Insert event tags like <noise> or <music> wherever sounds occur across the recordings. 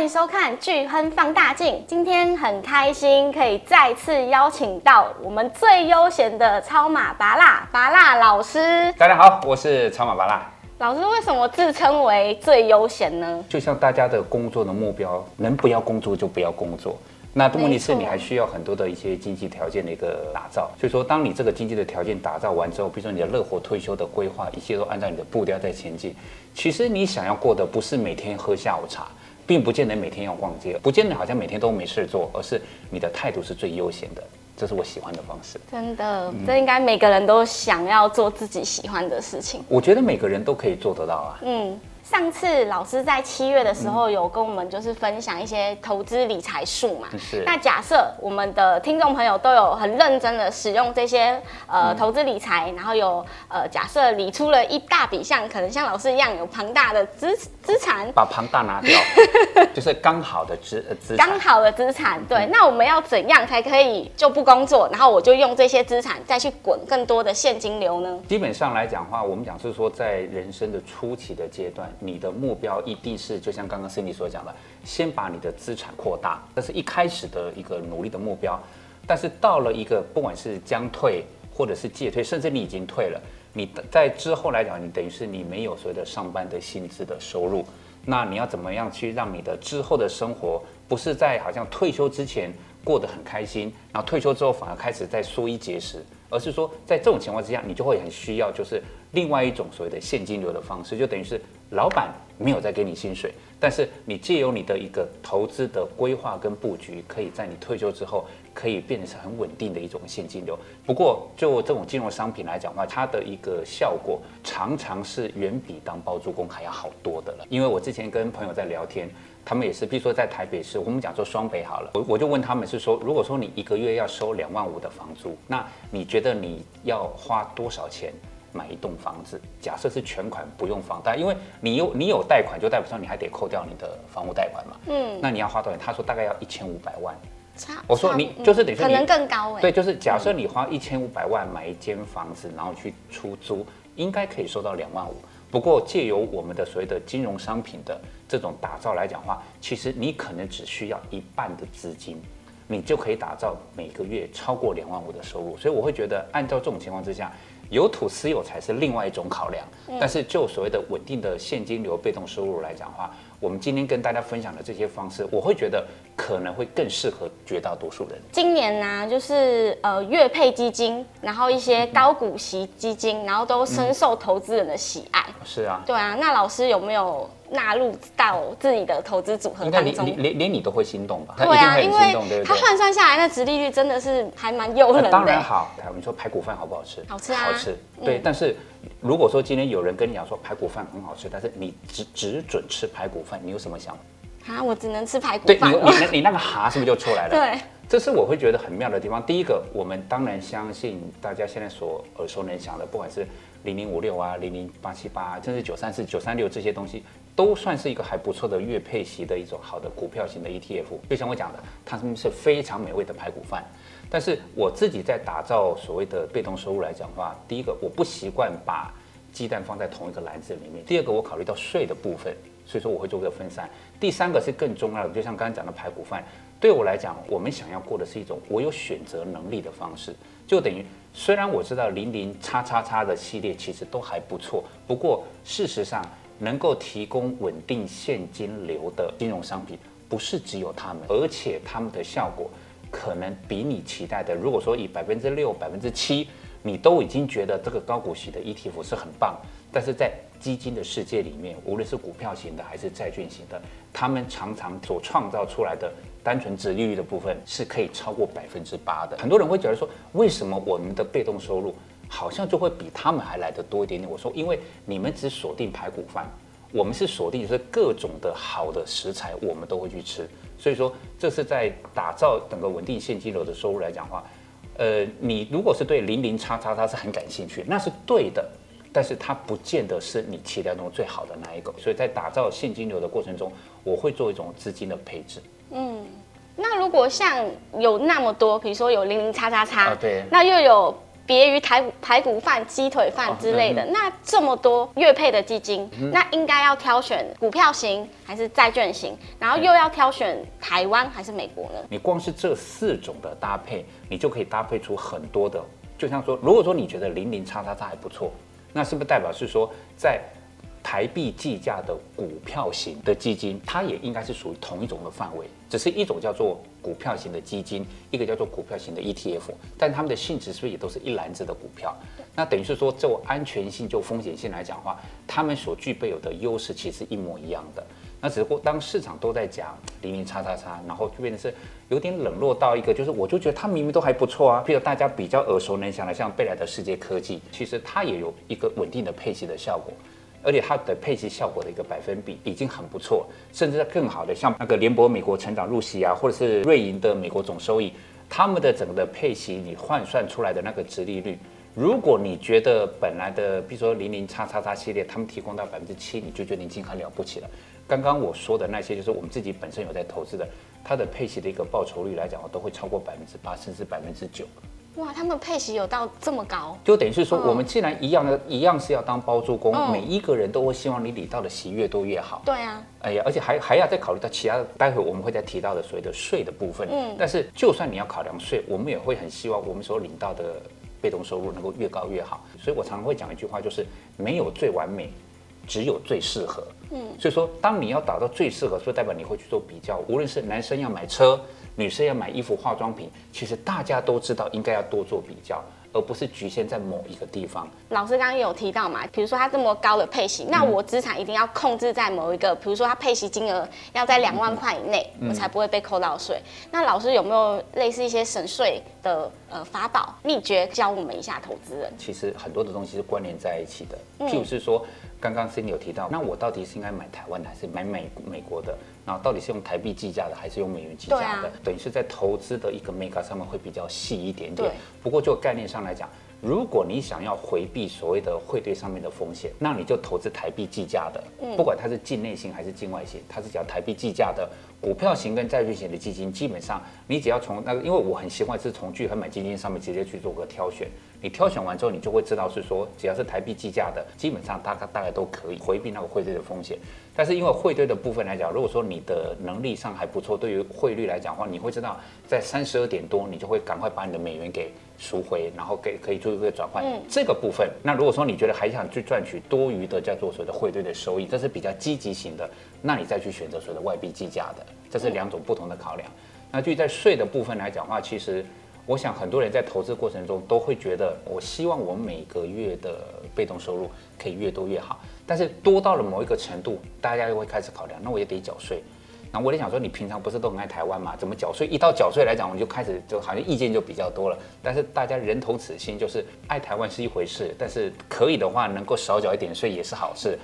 欢迎收看巨亨放大镜。今天很开心可以再次邀请到我们最悠闲的超马拔辣拔辣老师。大家好，我是超马拔辣老师。为什么自称为最悠闲呢？就像大家的工作的目标，能不要工作就不要工作。那问题是你还需要很多的一些经济条件的一个打造。所以说，当你这个经济的条件打造完之后，比如说你的乐活退休的规划，一切都按照你的步调在前进。其实你想要过的不是每天喝下午茶。并不见得每天要逛街，不见得好像每天都没事做，而是你的态度是最悠闲的，这是我喜欢的方式。真的，这应该每个人都想要做自己喜欢的事情。我觉得每个人都可以做得到啊。嗯。上次老师在七月的时候有跟我们就是分享一些投资理财术嘛，是。那假设我们的听众朋友都有很认真的使用这些呃投资理财，然后有呃假设理出了一大笔像可能像老师一样有庞大的资资产，把庞大拿掉，<laughs> 就是刚好的资资刚好的资产。对，那我们要怎样才可以就不工作，然后我就用这些资产再去滚更多的现金流呢？基本上来讲的话，我们讲是说在人生的初期的阶段。你的目标一定是就像刚刚 Cindy 所讲的，先把你的资产扩大，这是一开始的一个努力的目标。但是到了一个不管是将退或者是借退，甚至你已经退了，你在之后来讲，你等于是你没有所谓的上班的薪资的收入，那你要怎么样去让你的之后的生活不是在好像退休之前过得很开心，然后退休之后反而开始在缩衣节食，而是说在这种情况之下，你就会很需要就是另外一种所谓的现金流的方式，就等于是。老板没有再给你薪水，但是你借由你的一个投资的规划跟布局，可以在你退休之后，可以变成很稳定的一种现金流。不过，就这种金融商品来讲的话，它的一个效果常常是远比当包租公还要好多的了。因为我之前跟朋友在聊天，他们也是，比如说在台北市，我们讲说双北好了，我我就问他们是说，如果说你一个月要收两万五的房租，那你觉得你要花多少钱？买一栋房子，假设是全款不用房贷，因为你有你有贷款，就代表说你还得扣掉你的房屋贷款嘛。嗯，那你要花多少钱？他说大概要一千五百万。差，我说你就是等于说可能更高哎。对，就是假设你花一千五百万买一间房子，然后去出租，应该可以收到两万五。不过借由我们的所谓的金融商品的这种打造来讲的话，其实你可能只需要一半的资金，你就可以打造每个月超过两万五的收入。所以我会觉得，按照这种情况之下。有土私有才是另外一种考量，但是就所谓的稳定的现金流、被动收入来讲的话，我们今天跟大家分享的这些方式，我会觉得可能会更适合绝大多数人。今年呢、啊，就是呃月配基金，然后一些高股息基金，然后都深受投资人的喜爱。是啊，对啊，那老师有没有？纳入到自己的投资组合当中，连连连你都会心动吧？对啊，因为它换算下来，那殖利率真的是还蛮诱人的。当然好，我们说排骨饭好不好吃？好吃啊，好吃。对，但是如果说今天有人跟你讲说排骨饭很好吃，但是你只只准吃排骨饭，你有什么想法？啊，我只能吃排骨饭。对，你你 <laughs> 你那个哈是不是就出来了？对，这是我会觉得很妙的地方。第一个，我们当然相信大家现在所耳熟能详的，不管是零零五六啊、零零八七八，甚至九三四、九三六这些东西。都算是一个还不错的月配息的一种好的股票型的 ETF，就像我讲的，它们是非常美味的排骨饭。但是我自己在打造所谓的被动收入来讲的话，第一个我不习惯把鸡蛋放在同一个篮子里面；第二个我考虑到税的部分，所以说我会做个分散；第三个是更重要的，就像刚才讲的排骨饭，对我来讲，我们想要过的是一种我有选择能力的方式，就等于虽然我知道零零叉叉叉的系列其实都还不错，不过事实上。能够提供稳定现金流的金融商品，不是只有他们，而且他们的效果可能比你期待的，如果说以百分之六、百分之七，你都已经觉得这个高股息的 ETF 是很棒，但是在基金的世界里面，无论是股票型的还是债券型的，他们常常所创造出来的单纯值利率的部分是可以超过百分之八的。很多人会觉得说，为什么我们的被动收入？好像就会比他们还来得多一点点。我说，因为你们只锁定排骨饭，我们是锁定就是各种的好的食材，我们都会去吃。所以说，这是在打造整个稳定现金流的收入来讲的话，呃，你如果是对零零叉叉叉是很感兴趣，那是对的，但是它不见得是你期待中最好的那一个。所以在打造现金流的过程中，我会做一种资金的配置。嗯，那如果像有那么多，比如说有零零叉叉叉，对，那又有。别于台排骨饭、鸡腿饭之类的。那这么多月配的基金，嗯、那应该要挑选股票型还是债券型？然后又要挑选台湾还是美国呢？你光是这四种的搭配，你就可以搭配出很多的。就像说，如果说你觉得零零叉叉叉还不错，那是不是代表是说在？台币计价的股票型的基金，它也应该是属于同一种的范围，只是一种叫做股票型的基金，一个叫做股票型的 ETF，但它们的性质是不是也都是一篮子的股票？那等于是说，就安全性、就风险性来讲的话，它们所具备有的优势其实一模一样的。那只不过当市场都在讲零零叉叉叉，然后就变成是有点冷落到一个，就是我就觉得它明明都还不错啊。譬如大家比较耳熟能详的，像贝莱德世界科技，其实它也有一个稳定的配息的效果。而且它的配息效果的一个百分比已经很不错，甚至更好的，像那个联博美国成长入息啊，或者是瑞银的美国总收益，他们的整个的配息，你换算出来的那个值利率，如果你觉得本来的，比如说零零叉叉叉系列，他们提供到百分之七，你就觉得已经很了不起了。刚刚我说的那些，就是我们自己本身有在投资的，它的配息的一个报酬率来讲，我都会超过百分之八，甚至百分之九。哇，他们配息有到这么高，就等于是说，我们既然一样的，哦、一样是要当包租公，哦、每一个人都会希望你领到的息越多越好。对啊，哎呀，而且还还要再考虑到其他的，待会我们会再提到的所谓的税的部分。嗯，但是就算你要考量税，我们也会很希望我们所领到的被动收入能够越高越好。所以我常常会讲一句话，就是没有最完美，只有最适合。嗯，所以说，当你要达到最适合，所以代表你会去做比较，无论是男生要买车。女生要买衣服、化妆品，其实大家都知道应该要多做比较，而不是局限在某一个地方。老师刚刚有提到嘛，比如说他这么高的配息，那我资产一定要控制在某一个，比如说他配息金额要在两万块以内，我才不会被扣到税。那老师有没有类似一些省税的呃法宝秘诀教我们一下投资人？其实很多的东西是关联在一起的，譬如是说。刚刚 Cindy 有提到，那我到底是应该买台湾的还是买美美国的？然后到底是用台币计价的还是用美元计价的？啊、等于是在投资的一个 mega 上面会比较细一点点。对不过就概念上来讲，如果你想要回避所谓的汇兑上面的风险，那你就投资台币计价的，不管它是境内型还是境外型，它是只要台币计价的。股票型跟债券型的基金，基本上你只要从那个，因为我很习惯是从聚合买基金上面直接去做个挑选。你挑选完之后，你就会知道是说，只要是台币计价的，基本上大概大概都可以回避那个汇兑的风险。但是因为汇兑的部分来讲，如果说你的能力上还不错，对于汇率来讲的话，你会知道在三十二点多，你就会赶快把你的美元给赎回，然后给可以做一个转换。嗯，这个部分，那如果说你觉得还想去赚取多余的叫做所谓的汇兑的收益，这是比较积极型的，那你再去选择所谓的外币计价的。这是两种不同的考量。那至于在税的部分来讲的话，其实我想很多人在投资过程中都会觉得，我希望我每个月的被动收入可以越多越好。但是多到了某一个程度，大家又会开始考量，那我也得缴税。那我就想说，你平常不是都很爱台湾吗？怎么缴税？一到缴税来讲，我们就开始就好像意见就比较多了。但是大家人同此心，就是爱台湾是一回事，但是可以的话，能够少缴一点税也是好事。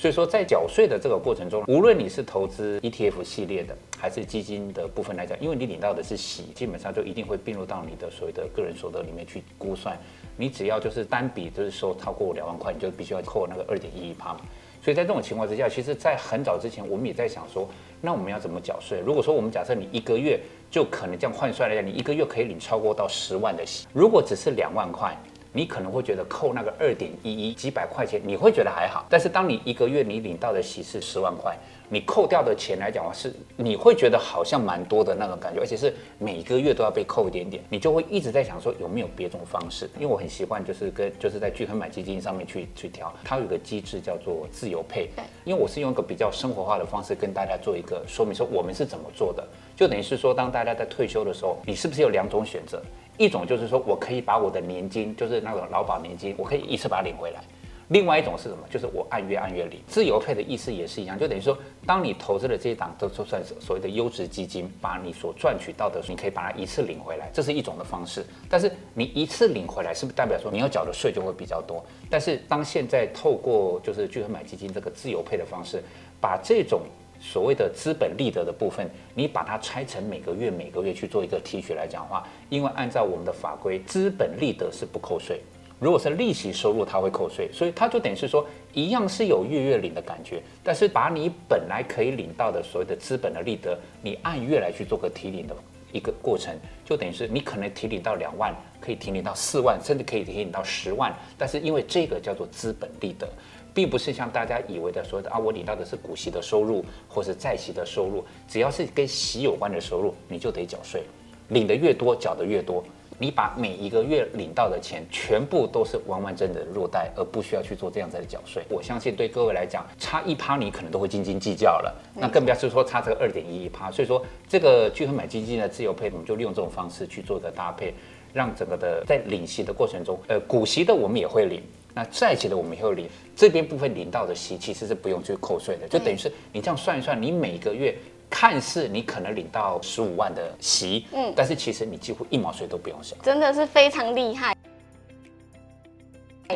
所以说，在缴税的这个过程中，无论你是投资 ETF 系列的，还是基金的部分来讲，因为你领到的是息，基本上就一定会并入到你的所谓的个人所得里面去估算。你只要就是单笔就是说超过两万块，你就必须要扣那个二点一一趴嘛。所以在这种情况之下，其实，在很早之前，我们也在想说，那我们要怎么缴税？如果说我们假设你一个月就可能这样换算来讲，你一个月可以领超过到十万的息，如果只是两万块。你可能会觉得扣那个二点一一几百块钱，你会觉得还好。但是当你一个月你领到的息是十万块，你扣掉的钱来讲话，是你会觉得好像蛮多的那种感觉，而且是每个月都要被扣一点点，你就会一直在想说有没有别种方式。因为我很习惯就是跟就是在聚亨买基金上面去去挑，它有个机制叫做自由配。因为我是用一个比较生活化的方式跟大家做一个说明，说我们是怎么做的，就等于是说当大家在退休的时候，你是不是有两种选择？一种就是说我可以把我的年金，就是那种劳保年金，我可以一次把它领回来。另外一种是什么？就是我按月按月领。自由配的意思也是一样，就等于说，当你投资的这一档都都算是所谓的优质基金，把你所赚取到的，你可以把它一次领回来，这是一种的方式。但是你一次领回来，是不是代表说你要缴的税就会比较多？但是当现在透过就是聚合买基金这个自由配的方式，把这种所谓的资本利得的部分，你把它拆成每个月每个月去做一个提取来讲话，因为按照我们的法规，资本利得是不扣税，如果是利息收入，它会扣税，所以它就等于是说一样是有月月领的感觉，但是把你本来可以领到的所谓的资本的利得，你按月来去做个提领的一个过程，就等于是你可能提领到两万，可以提领到四万，甚至可以提领到十万。但是因为这个叫做资本利得，并不是像大家以为的说的啊，我领到的是股息的收入或是债息的收入，只要是跟息有关的收入，你就得缴税，领的越多，缴的越多。你把每一个月领到的钱全部都是完完整整的入袋，而不需要去做这样子的缴税。我相信对各位来讲，差一趴你可能都会斤斤计较了，那更不要是说差这个二点一一趴。所以说，这个聚合买基金的自由配，我们就利用这种方式去做一个搭配，让整个的在领息的过程中，呃，股息的我们也会领，那再起的我们也会领，这边部分领到的息其实是不用去扣税的，就等于是你这样算一算，你每个月。看似你可能领到十五万的息，嗯，但是其实你几乎一毛税都不用缴，真的是非常厉害。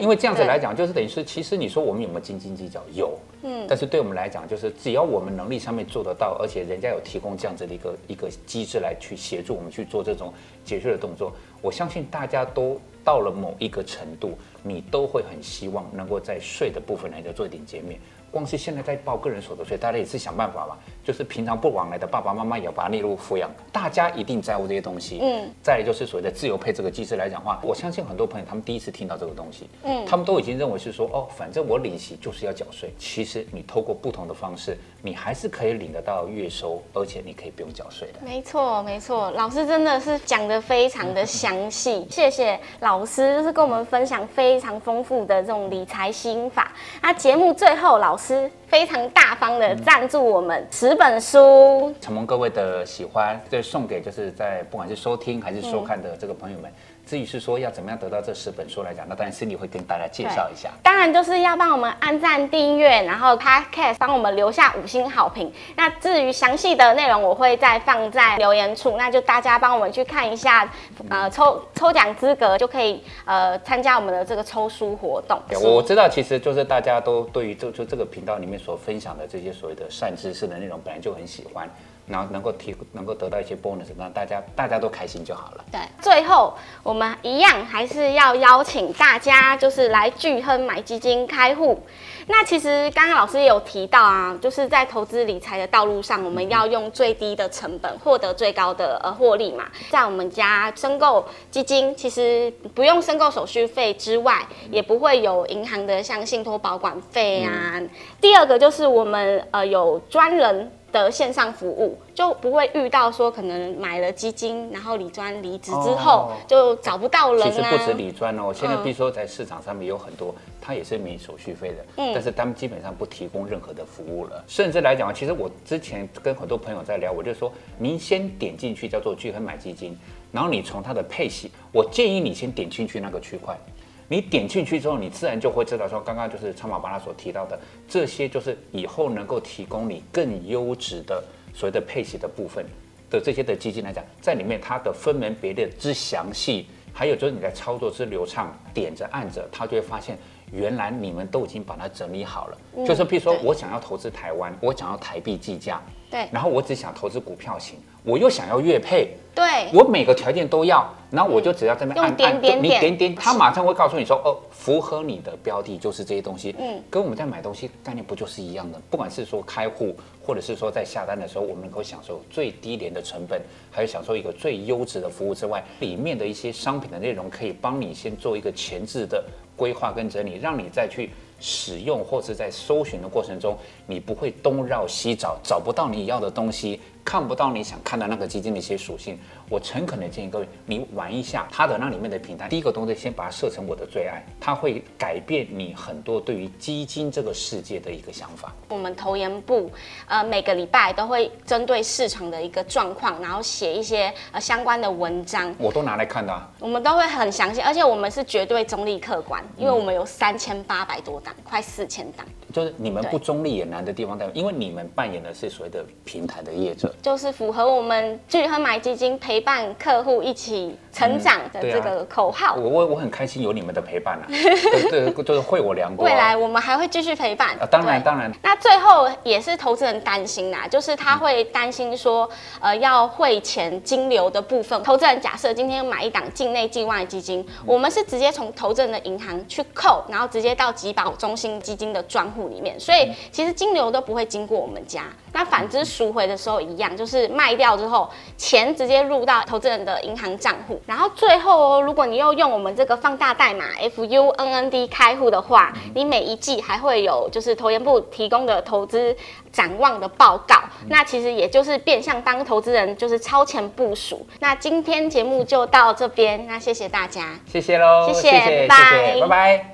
因为这样子来讲，就是等于是，其实你说我们有没有斤斤计较？有，嗯，但是对我们来讲，就是只要我们能力上面做得到，而且人家有提供这样子的一个一个机制来去协助我们去做这种节税的动作，我相信大家都到了某一个程度，你都会很希望能够在税的部分来做一点减免。光是现在在报个人所得税，大家也是想办法嘛，就是平常不往来的爸爸妈妈也要把它列入抚养，大家一定在乎这些东西。嗯，再来就是所谓的自由配这个机制来讲的话，我相信很多朋友他们第一次听到这个东西，嗯，他们都已经认为是说，哦，反正我领息就是要缴税。其实你透过不同的方式，你还是可以领得到月收，而且你可以不用缴税的。没错，没错，老师真的是讲的非常的详细，谢谢老师，就是跟我们分享非常丰富的这种理财心法。那节目最后，老师。非常大方的赞助我们十本书，承蒙各位的喜欢，就送给就是在不管是收听还是收看的这个朋友们。至于是说要怎么样得到这十本书来讲，那当然 Cindy 会跟大家介绍一下。当然就是要帮我们按赞、订阅，然后 Podcast 帮我们留下五星好评。那至于详细的内容，我会再放在留言处，那就大家帮我们去看一下，呃，抽抽奖资格就可以呃参加我们的这个抽书活动。我知道，其实就是大家都对于就就这个频道里面所分享的这些所谓的善知识的内容，本来就很喜欢。然后能够提，能够得到一些 bonus，那大家大家都开心就好了。对，最后我们一样还是要邀请大家，就是来巨亨买基金开户。那其实刚刚老师也有提到啊，就是在投资理财的道路上，我们要用最低的成本获得最高的呃获利嘛。在我们家申购基金，其实不用申购手续费之外，也不会有银行的像信托保管费啊。嗯、第二个就是我们呃有专人。的线上服务就不会遇到说可能买了基金，然后理专离职之后就找不到人啊。其实不止理专哦，现在比如说在市场上面有很多，它也是免手续费的，嗯，但是他们基本上不提供任何的服务了。甚至来讲，其实我之前跟很多朋友在聊，我就说，您先点进去叫做聚亨买基金，然后你从它的配息，我建议你先点进去那个区块。你点进去之后，你自然就会知道说，刚刚就是超马巴拉所提到的这些，就是以后能够提供你更优质的所谓的配息的部分的这些的基金来讲，在里面它的分门别类之详细，还有就是你在操作之流畅，点着按着，它就会发现原来你们都已经把它整理好了。嗯、就是譬如说我想要投资台湾，我想要台币计价，对，然后我只想投资股票型，我又想要月配。对，我每个条件都要，然后我就只要在那边按点点点点，他马上会告诉你说，哦，符合你的标的就是这些东西。嗯，跟我们在买东西概念不就是一样的？不管是说开户，或者是说在下单的时候，我们能够享受最低廉的成本，还有享受一个最优质的服务之外，里面的一些商品的内容可以帮你先做一个前置的规划跟整理，让你再去使用或是在搜寻的过程中，你不会东绕西找，找不到你要的东西。看不到你想看的那个基金的一些属性，我诚恳的建议各位，你玩一下它的那里面的平台。第一个东西，先把它设成我的最爱，它会改变你很多对于基金这个世界的一个想法。我们投研部呃每个礼拜都会针对市场的一个状况，然后写一些呃相关的文章，我都拿来看的啊。我们都会很详细，而且我们是绝对中立客观，因为我们有三千八百多档，快四千档。就是你们不中立也难的地方在，因为你们扮演的是所谓的平台的业者。就是符合我们聚亨买基金陪伴客户一起成长的这个口号。我我我很开心有你们的陪伴啊，<laughs> 对对，就是惠我良多。未来我们还会继续陪伴。啊，当然当然。那最后也是投资人担心啦，就是他会担心说，呃，要汇钱金流的部分。投资人假设今天买一档境内境外基金，我们是直接从投资人的银行去扣，然后直接到集保中心基金的专户里面，所以其实金流都不会经过我们家。那反之赎回的时候一样，就是卖掉之后，钱直接入到投资人的银行账户。然后最后哦，如果你又用我们这个放大代码 FUNND 开户的话，你每一季还会有就是投研部提供的投资展望的报告。那其实也就是变相帮投资人就是超前部署。那今天节目就到这边，那谢谢大家，谢谢喽，谢谢，谢谢，拜拜，拜拜。